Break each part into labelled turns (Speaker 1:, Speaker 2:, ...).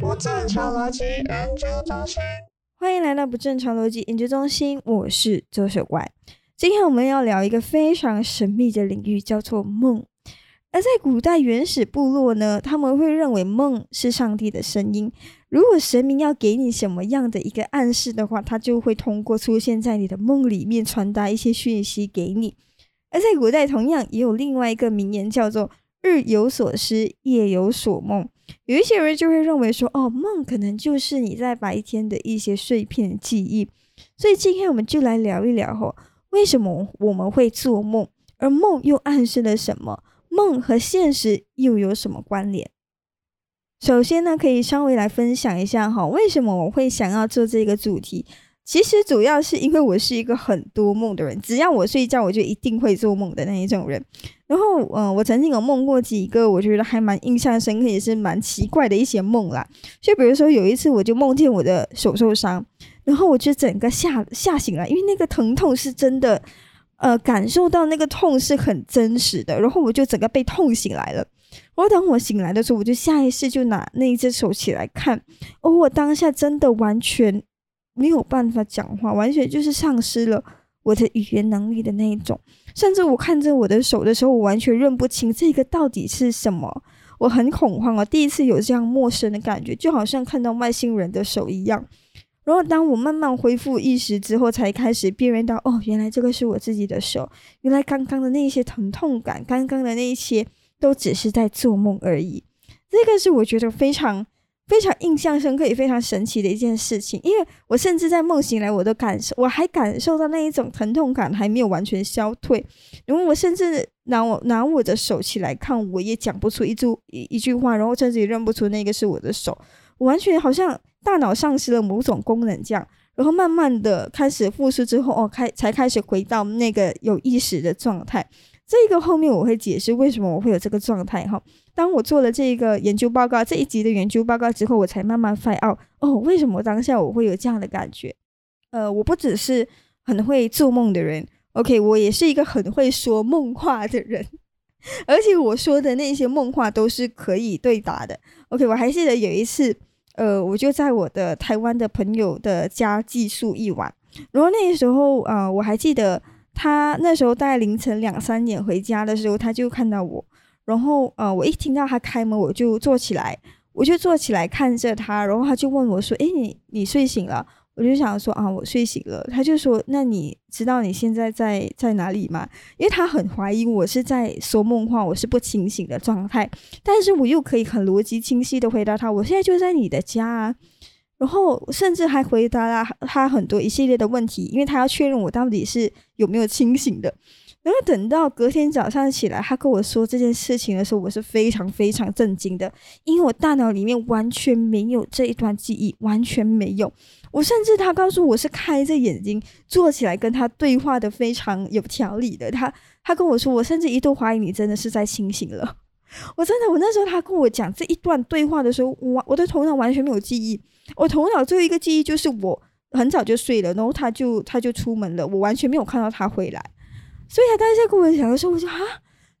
Speaker 1: 不正常逻辑研究中心，
Speaker 2: 欢迎来到不正常逻辑研究中心，我是周雪怪。今天我们要聊一个非常神秘的领域，叫做梦。而在古代原始部落呢，他们会认为梦是上帝的声音。如果神明要给你什么样的一个暗示的话，他就会通过出现在你的梦里面传达一些讯息给你。而在古代，同样也有另外一个名言，叫做“日有所思，夜有所梦”。有一些人就会认为说，哦，梦可能就是你在白天的一些碎片记忆。所以今天我们就来聊一聊哈，为什么我们会做梦，而梦又暗示了什么？梦和现实又有什么关联？首先呢，可以稍微来分享一下哈，为什么我会想要做这个主题？其实主要是因为我是一个很多梦的人，只要我睡觉，我就一定会做梦的那一种人。然后，嗯，我曾经有梦过几个，我觉得还蛮印象深刻，也是蛮奇怪的一些梦啦。就比如说有一次，我就梦见我的手受伤，然后我就整个吓吓醒了，因为那个疼痛是真的，呃，感受到那个痛是很真实的，然后我就整个被痛醒来了。我等我醒来的时候，我就下意识就拿那一只手起来看，而我当下真的完全。没有办法讲话，完全就是丧失了我的语言能力的那一种。甚至我看着我的手的时候，我完全认不清这个到底是什么。我很恐慌啊，第一次有这样陌生的感觉，就好像看到外星人的手一样。然后当我慢慢恢复意识之后，才开始辨认到，哦，原来这个是我自己的手。原来刚刚的那些疼痛感，刚刚的那一些都只是在做梦而已。这个是我觉得非常。非常印象深刻也非常神奇的一件事情，因为我甚至在梦醒来，我都感受，我还感受到那一种疼痛感还没有完全消退。然后我甚至拿我拿我的手起来看，我也讲不出一句一一句话，然后甚至也认不出那个是我的手，我完全好像大脑丧失了某种功能这样。然后慢慢的开始复苏之后，哦，开才开始回到那个有意识的状态。这个后面我会解释为什么我会有这个状态哈。当我做了这个研究报告这一集的研究报告之后，我才慢慢发现哦，为什么当下我会有这样的感觉？呃，我不只是很会做梦的人，OK，我也是一个很会说梦话的人，而且我说的那些梦话都是可以对答的。OK，我还记得有一次，呃，我就在我的台湾的朋友的家寄宿一晚，然后那时候啊，我还记得。他那时候大概凌晨两三点回家的时候，他就看到我，然后呃，我一听到他开门，我就坐起来，我就坐起来看着他，然后他就问我说：“诶，你你睡醒了？”我就想说：“啊，我睡醒了。”他就说：“那你知道你现在在在哪里吗？”因为他很怀疑我是在说梦话，我是不清醒的状态，但是我又可以很逻辑清晰的回答他：“我现在就在你的家。”啊。然后甚至还回答了他很多一系列的问题，因为他要确认我到底是有没有清醒的。然后等到隔天早上起来，他跟我说这件事情的时候，我是非常非常震惊的，因为我大脑里面完全没有这一段记忆，完全没有。我甚至他告诉我是开着眼睛坐起来跟他对话的，非常有条理的。他他跟我说，我甚至一度怀疑你真的是在清醒了。我真的，我那时候他跟我讲这一段对话的时候，我我的头脑完全没有记忆。我头脑最后一个记忆就是我很早就睡了，然后他就他就出门了，我完全没有看到他回来。所以他当时在跟我讲的时候，我就啊，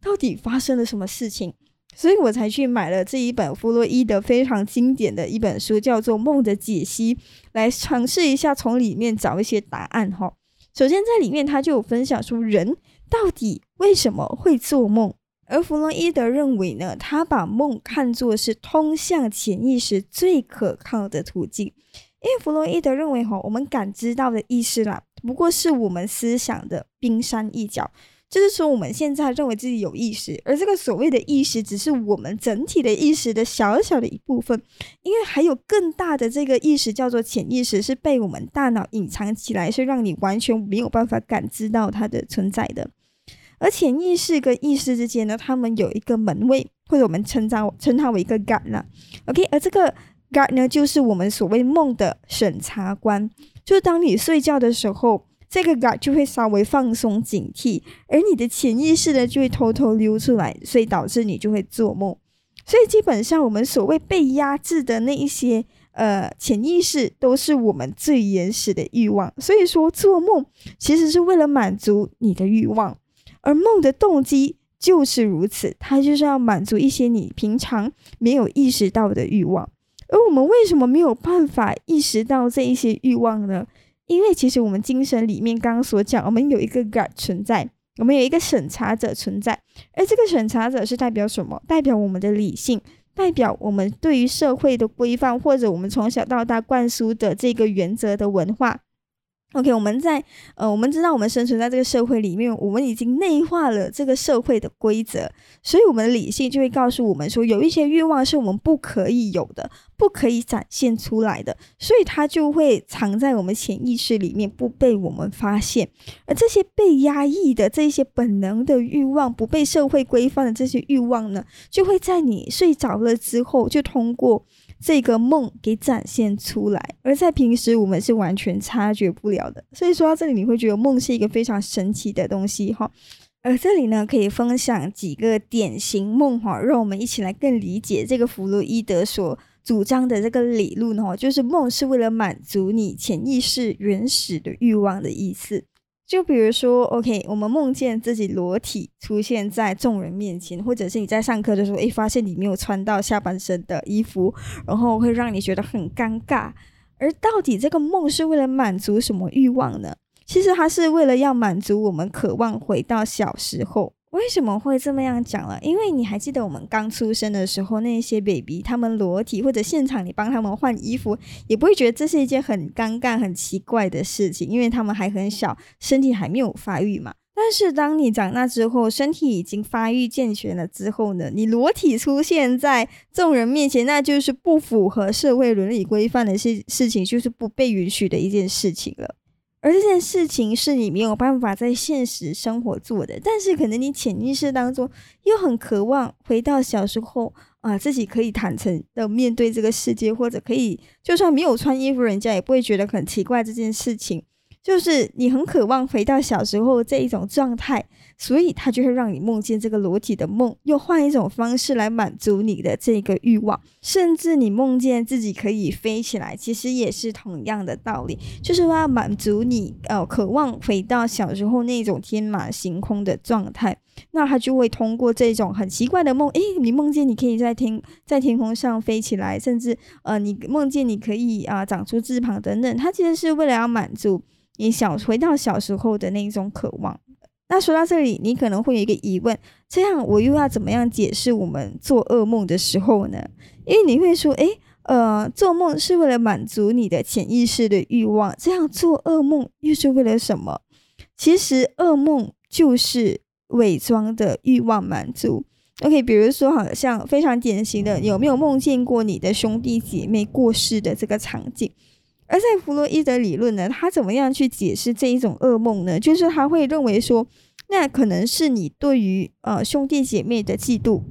Speaker 2: 到底发生了什么事情？所以我才去买了这一本弗洛伊德非常经典的一本书，叫做《梦的解析》，来尝试一下从里面找一些答案哈。首先在里面他就有分享出人到底为什么会做梦。而弗洛伊德认为呢，他把梦看作是通向潜意识最可靠的途径，因为弗洛伊德认为哈，我们感知到的意识啦，不过是我们思想的冰山一角，就是说我们现在认为自己有意识，而这个所谓的意识，只是我们整体的意识的小小的一部分，因为还有更大的这个意识叫做潜意识，是被我们大脑隐藏起来，是让你完全没有办法感知到它的存在的。而潜意识跟意识之间呢，他们有一个门卫，或者我们称它称它为一个 guard 呢。OK，而这个 guard 呢，就是我们所谓梦的审查官。就是当你睡觉的时候，这个 guard 就会稍微放松警惕，而你的潜意识呢，就会偷偷溜出来，所以导致你就会做梦。所以基本上，我们所谓被压制的那一些呃潜意识，都是我们最原始的欲望。所以说，做梦其实是为了满足你的欲望。而梦的动机就是如此，它就是要满足一些你平常没有意识到的欲望。而我们为什么没有办法意识到这一些欲望呢？因为其实我们精神里面刚刚所讲，我们有一个 God 存在，我们有一个审查者存在，而这个审查者是代表什么？代表我们的理性，代表我们对于社会的规范，或者我们从小到大灌输的这个原则的文化。OK，我们在呃，我们知道我们生存在这个社会里面，我们已经内化了这个社会的规则，所以我们的理性就会告诉我们说，有一些欲望是我们不可以有的，不可以展现出来的，所以它就会藏在我们潜意识里面，不被我们发现。而这些被压抑的这些本能的欲望，不被社会规范的这些欲望呢，就会在你睡着了之后，就通过。这个梦给展现出来，而在平时我们是完全察觉不了的。所以说到这里，你会觉得梦是一个非常神奇的东西哈。而这里呢，可以分享几个典型梦哈，让我们一起来更理解这个弗洛伊德所主张的这个理论哈，就是梦是为了满足你潜意识原始的欲望的意思。就比如说，OK，我们梦见自己裸体出现在众人面前，或者是你在上课的时候，诶，发现你没有穿到下半身的衣服，然后会让你觉得很尴尬。而到底这个梦是为了满足什么欲望呢？其实它是为了要满足我们渴望回到小时候。为什么会这么样讲了？因为你还记得我们刚出生的时候，那些 baby 他们裸体，或者现场你帮他们换衣服，也不会觉得这是一件很尴尬、很奇怪的事情，因为他们还很小，身体还没有发育嘛。但是当你长大之后，身体已经发育健全了之后呢，你裸体出现在众人面前，那就是不符合社会伦理规范的事事情，就是不被允许的一件事情了。而这件事情是你没有办法在现实生活做的，但是可能你潜意识当中又很渴望回到小时候啊，自己可以坦诚的面对这个世界，或者可以就算没有穿衣服，人家也不会觉得很奇怪这件事情。就是你很渴望回到小时候这一种状态，所以他就会让你梦见这个裸体的梦，又换一种方式来满足你的这个欲望。甚至你梦见自己可以飞起来，其实也是同样的道理，就是要满足你呃渴望回到小时候那种天马行空的状态。那他就会通过这种很奇怪的梦，诶，你梦见你可以在天在天空上飞起来，甚至呃你梦见你可以啊长出翅膀等等，他其实是为了要满足。你小回到小时候的那种渴望。那说到这里，你可能会有一个疑问：这样我又要怎么样解释我们做噩梦的时候呢？因为你会说，诶，呃，做梦是为了满足你的潜意识的欲望，这样做噩梦又是为了什么？其实噩梦就是伪装的欲望满足。OK，比如说，好像非常典型的，有没有梦见过你的兄弟姐妹过世的这个场景？而在弗洛伊德理论呢，他怎么样去解释这一种噩梦呢？就是他会认为说，那可能是你对于呃兄弟姐妹的嫉妒。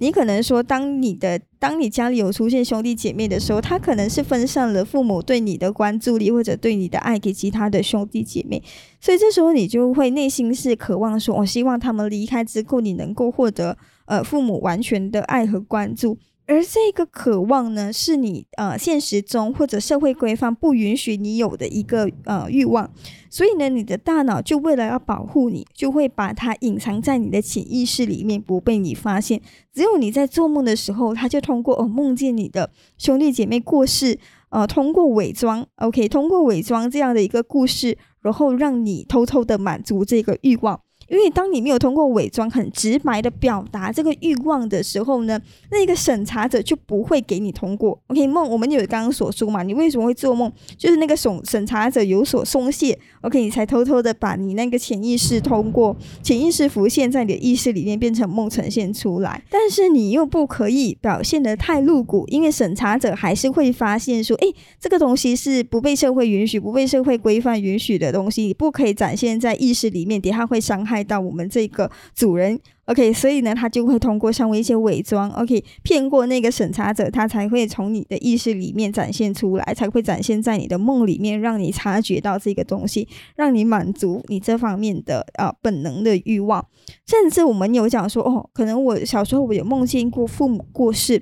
Speaker 2: 你可能说，当你的当你家里有出现兄弟姐妹的时候，他可能是分散了父母对你的关注力或者对你的爱给其他的兄弟姐妹，所以这时候你就会内心是渴望说，我希望他们离开之后，你能够获得呃父母完全的爱和关注。而这个渴望呢，是你呃现实中或者社会规范不允许你有的一个呃欲望，所以呢，你的大脑就为了要保护你，就会把它隐藏在你的潜意识里面，不被你发现。只有你在做梦的时候，他就通过哦梦见你的兄弟姐妹过世，呃，通过伪装，OK，通过伪装这样的一个故事，然后让你偷偷的满足这个欲望。因为当你没有通过伪装很直白的表达这个欲望的时候呢，那个审查者就不会给你通过。OK，梦我们有刚刚所说嘛，你为什么会做梦？就是那个审审查者有所松懈，OK，你才偷偷的把你那个潜意识通过潜意识浮现在你的意识里面变成梦呈现出来。但是你又不可以表现的太露骨，因为审查者还是会发现说，诶，这个东西是不被社会允许、不被社会规范允许的东西，你不可以展现在意识里面，底下会伤害。害到我们这个主人，OK，所以呢，他就会通过像一些伪装，OK，骗过那个审查者，他才会从你的意识里面展现出来，才会展现在你的梦里面，让你察觉到这个东西，让你满足你这方面的啊本能的欲望。甚至我们有讲说，哦，可能我小时候我有梦见过父母过世，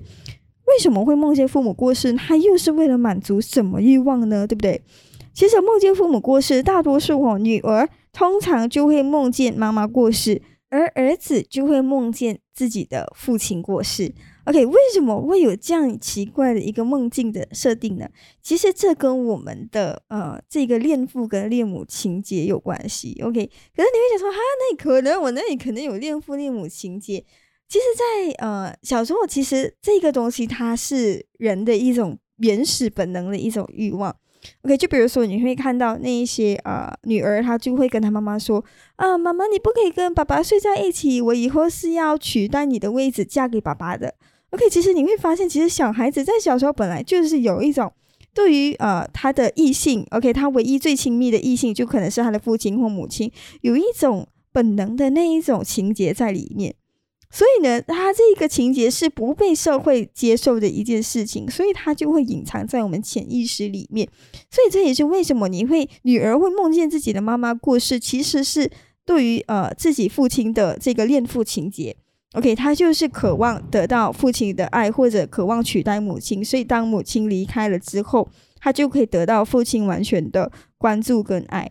Speaker 2: 为什么会梦见父母过世？他又是为了满足什么欲望呢？对不对？其实梦见父母过世，大多数哦女儿。通常就会梦见妈妈过世，而儿子就会梦见自己的父亲过世。OK，为什么会有这样奇怪的一个梦境的设定呢？其实这跟我们的呃这个恋父跟恋母情节有关系。OK，可是你会想说，哈，那可能我那里可能有恋父恋母情节。其实，在呃小时候，其实这个东西它是人的一种原始本能的一种欲望。OK，就比如说你会看到那一些呃女儿，她就会跟她妈妈说啊，妈妈你不可以跟爸爸睡在一起，我以后是要取代你的位置，嫁给爸爸的。OK，其实你会发现，其实小孩子在小时候本来就是有一种对于呃他的异性，OK，他唯一最亲密的异性就可能是他的父亲或母亲，有一种本能的那一种情节在里面。所以呢，他这个情节是不被社会接受的一件事情，所以他就会隐藏在我们潜意识里面。所以这也是为什么你会女儿会梦见自己的妈妈过世，其实是对于呃自己父亲的这个恋父情节。OK，他就是渴望得到父亲的爱，或者渴望取代母亲，所以当母亲离开了之后，他就可以得到父亲完全的关注跟爱。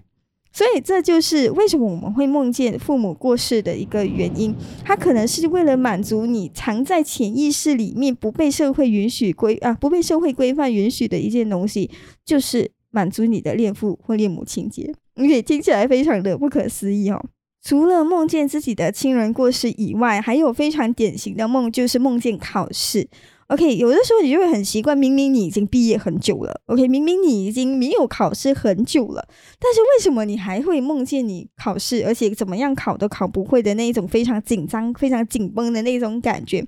Speaker 2: 所以这就是为什么我们会梦见父母过世的一个原因。它可能是为了满足你藏在潜意识里面不被社会允许规啊，不被社会规范允许的一件东西，就是满足你的恋父或恋母情节。OK，听起来非常的不可思议哦。除了梦见自己的亲人过世以外，还有非常典型的梦，就是梦见考试。OK，有的时候你就会很习惯，明明你已经毕业很久了，OK，明明你已经没有考试很久了，但是为什么你还会梦见你考试，而且怎么样考都考不会的那一种非常紧张、非常紧绷的那种感觉？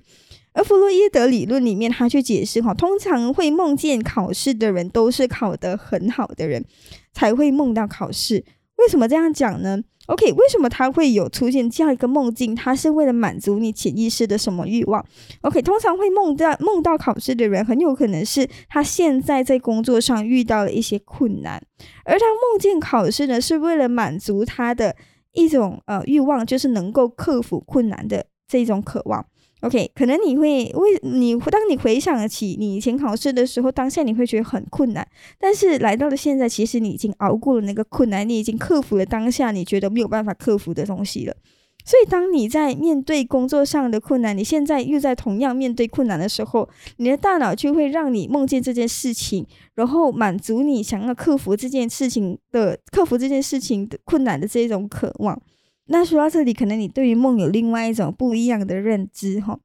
Speaker 2: 而弗洛伊德理论里面，他去解释哈，通常会梦见考试的人都是考得很好的人，才会梦到考试。为什么这样讲呢？OK，为什么他会有出现这样一个梦境？他是为了满足你潜意识的什么欲望？OK，通常会梦到梦到考试的人，很有可能是他现在在工作上遇到了一些困难，而他梦见考试呢，是为了满足他的一种呃欲望，就是能够克服困难的这种渴望。OK，可能你会为你当你回想起你以前考试的时候，当下你会觉得很困难，但是来到了现在，其实你已经熬过了那个困难，你已经克服了当下你觉得没有办法克服的东西了。所以，当你在面对工作上的困难，你现在又在同样面对困难的时候，你的大脑就会让你梦见这件事情，然后满足你想要克服这件事情的克服这件事情的困难的这种渴望。那说到这里，可能你对于梦有另外一种不一样的认知哈。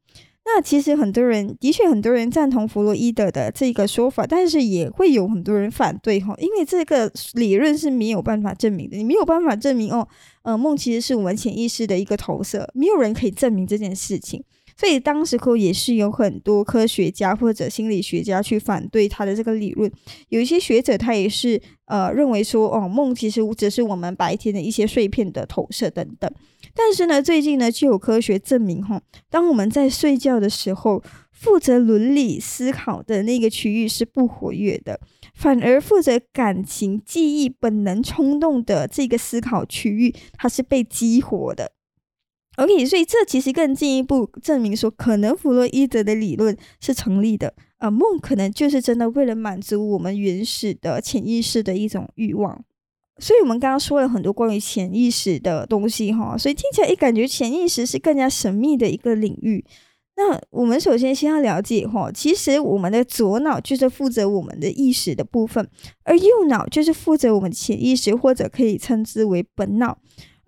Speaker 2: 那其实很多人的确很多人赞同弗洛伊德的这个说法，但是也会有很多人反对哈，因为这个理论是没有办法证明的，你没有办法证明哦，呃，梦其实是我们潜意识的一个投射，没有人可以证明这件事情。所以当时候也是有很多科学家或者心理学家去反对他的这个理论。有一些学者他也是呃认为说，哦，梦其实只是我们白天的一些碎片的投射等等。但是呢，最近呢就有科学证明，哈，当我们在睡觉的时候，负责伦理思考的那个区域是不活跃的，反而负责感情、记忆、本能、冲动的这个思考区域，它是被激活的。OK，所以这其实更进一步证明说，可能弗洛伊德的理论是成立的。呃，梦可能就是真的为了满足我们原始的潜意识的一种欲望。所以我们刚刚说了很多关于潜意识的东西，哈，所以听起来一感觉潜意识是更加神秘的一个领域。那我们首先先要了解，哈，其实我们的左脑就是负责我们的意识的部分，而右脑就是负责我们潜意识，或者可以称之为本脑。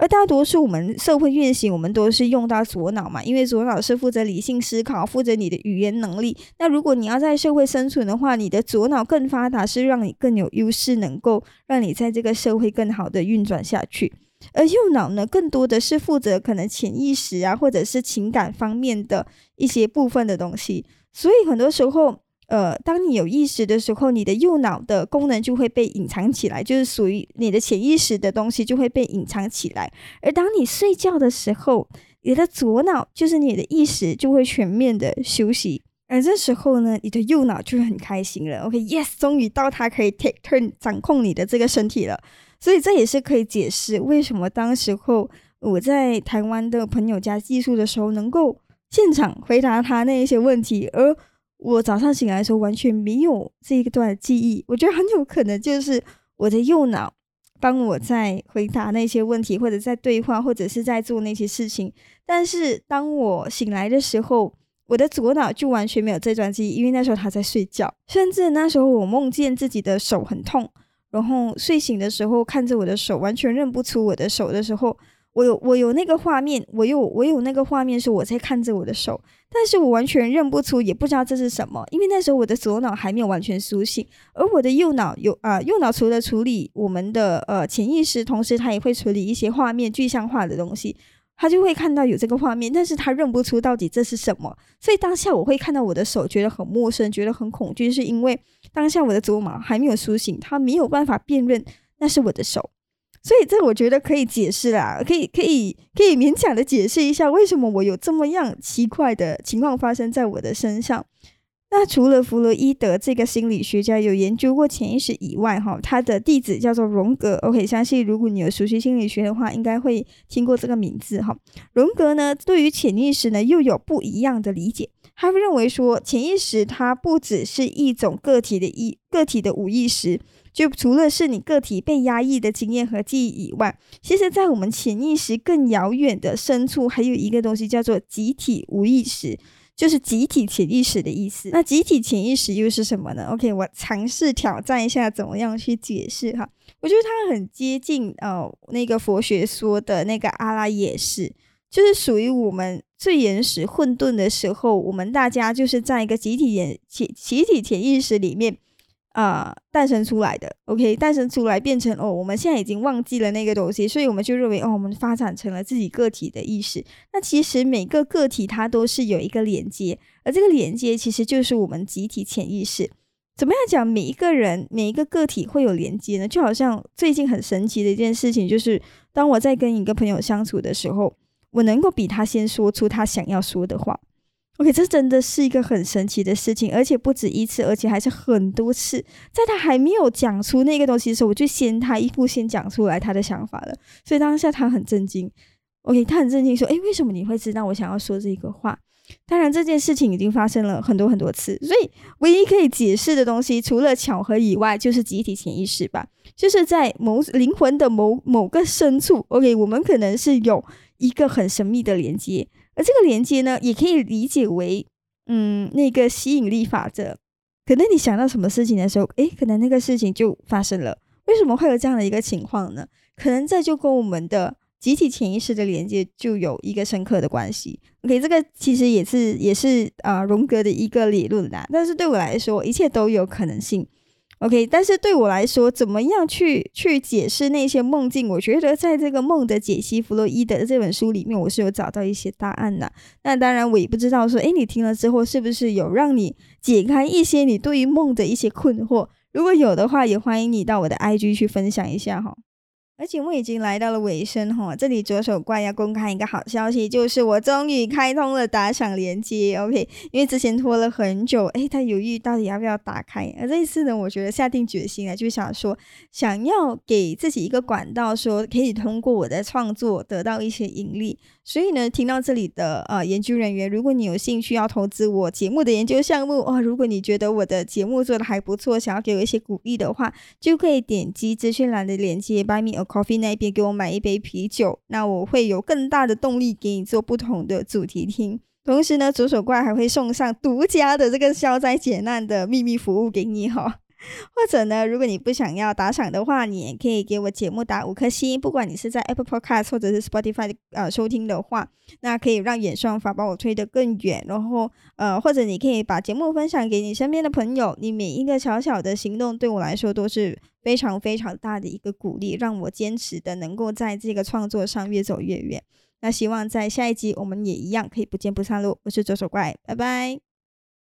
Speaker 2: 而大多数我们社会运行，我们都是用到左脑嘛，因为左脑是负责理性思考，负责你的语言能力。那如果你要在社会生存的话，你的左脑更发达，是让你更有优势，能够 让你在这个社会更好的运转下去。而右脑呢，更多的是负责可能潜意识啊，或者是情感方面的一些部分的东西。所以很多时候。呃，当你有意识的时候，你的右脑的功能就会被隐藏起来，就是属于你的潜意识的东西就会被隐藏起来。而当你睡觉的时候，你的左脑就是你的意识就会全面的休息，而这时候呢，你的右脑就很开心了。OK，Yes，终于到它可以 take turn 掌控你的这个身体了。所以这也是可以解释为什么当时候我在台湾的朋友家寄宿的时候，能够现场回答他那一些问题，而。我早上醒来的时候完全没有这一段记忆，我觉得很有可能就是我的右脑帮我在回答那些问题，或者在对话，或者是在做那些事情。但是当我醒来的时候，我的左脑就完全没有这段记忆，因为那时候他在睡觉。甚至那时候我梦见自己的手很痛，然后睡醒的时候看着我的手，完全认不出我的手的时候。我有我有那个画面，我有我有那个画面是我在看着我的手，但是我完全认不出，也不知道这是什么，因为那时候我的左脑还没有完全苏醒，而我的右脑有啊，右脑除了处理我们的呃潜意识，同时它也会处理一些画面具象化的东西，他就会看到有这个画面，但是他认不出到底这是什么，所以当下我会看到我的手，觉得很陌生，觉得很恐惧，是因为当下我的左脑还没有苏醒，他没有办法辨认那是我的手。所以这我觉得可以解释啦，可以可以可以勉强的解释一下为什么我有这么样奇怪的情况发生在我的身上。那除了弗洛伊德这个心理学家有研究过潜意识以外，哈，他的弟子叫做荣格。OK，相信如果你有熟悉心理学的话，应该会听过这个名字哈。荣格呢，对于潜意识呢又有不一样的理解。他认为说，潜意识它不只是一种个体的意个体的无意识。就除了是你个体被压抑的经验和记忆以外，其实，在我们潜意识更遥远的深处，还有一个东西叫做集体无意识，就是集体潜意识的意思。那集体潜意识又是什么呢？OK，我尝试挑战一下，怎么样去解释哈？我觉得它很接近呃那个佛学说的那个阿拉也是，就是属于我们最原始混沌的时候，我们大家就是在一个集体潜潜集体潜意识里面。啊，诞生出来的，OK，诞生出来变成哦，我们现在已经忘记了那个东西，所以我们就认为哦，我们发展成了自己个体的意识。那其实每个个体它都是有一个连接，而这个连接其实就是我们集体潜意识。怎么样讲？每一个人每一个个体会有连接呢？就好像最近很神奇的一件事情，就是当我在跟一个朋友相处的时候，我能够比他先说出他想要说的话。OK，这真的是一个很神奇的事情，而且不止一次，而且还是很多次。在他还没有讲出那个东西的时候，我就先他一步先讲出来他的想法了。所以当下他很震惊。OK，他很震惊，说：“诶，为什么你会知道我想要说这个话？”当然，这件事情已经发生了很多很多次，所以唯一可以解释的东西，除了巧合以外，就是集体潜意识吧。就是在某灵魂的某某个深处，OK，我们可能是有一个很神秘的连接。这个连接呢，也可以理解为，嗯，那个吸引力法则。可能你想到什么事情的时候，诶，可能那个事情就发生了。为什么会有这样的一个情况呢？可能这就跟我们的集体潜意识的连接就有一个深刻的关系。OK，这个其实也是也是啊荣格的一个理论啦。但是对我来说，一切都有可能性。OK，但是对我来说，怎么样去去解释那些梦境？我觉得在这个梦的解析弗洛伊德这本书里面，我是有找到一些答案的。那当然，我也不知道说，诶，你听了之后是不是有让你解开一些你对于梦的一些困惑？如果有的话，也欢迎你到我的 IG 去分享一下哈。而节目已经来到了尾声哈，这里左手怪要公开一个好消息，就是我终于开通了打赏连接，OK？因为之前拖了很久，诶，他犹豫到底要不要打开，而这一次呢，我觉得下定决心了，就想说想要给自己一个管道，说可以通过我的创作得到一些盈利。所以呢，听到这里的呃研究人员，如果你有兴趣要投资我节目的研究项目哦，如果你觉得我的节目做的还不错，想要给我一些鼓励的话，就可以点击资讯栏的链接，Buy me a coffee 那一边给我买一杯啤酒，那我会有更大的动力给你做不同的主题听。同时呢，左手怪还会送上独家的这个消灾解难的秘密服务给你哈。或者呢，如果你不想要打赏的话，你也可以给我节目打五颗星。不管你是在 Apple Podcast 或者是 Spotify 呃收听的话，那可以让演算法把我推得更远。然后呃，或者你可以把节目分享给你身边的朋友。你每一个小小的行动对我来说都是非常非常大的一个鼓励，让我坚持的能够在这个创作上越走越远。那希望在下一集我们也一样可以不见不散喽。我是左手怪，拜拜。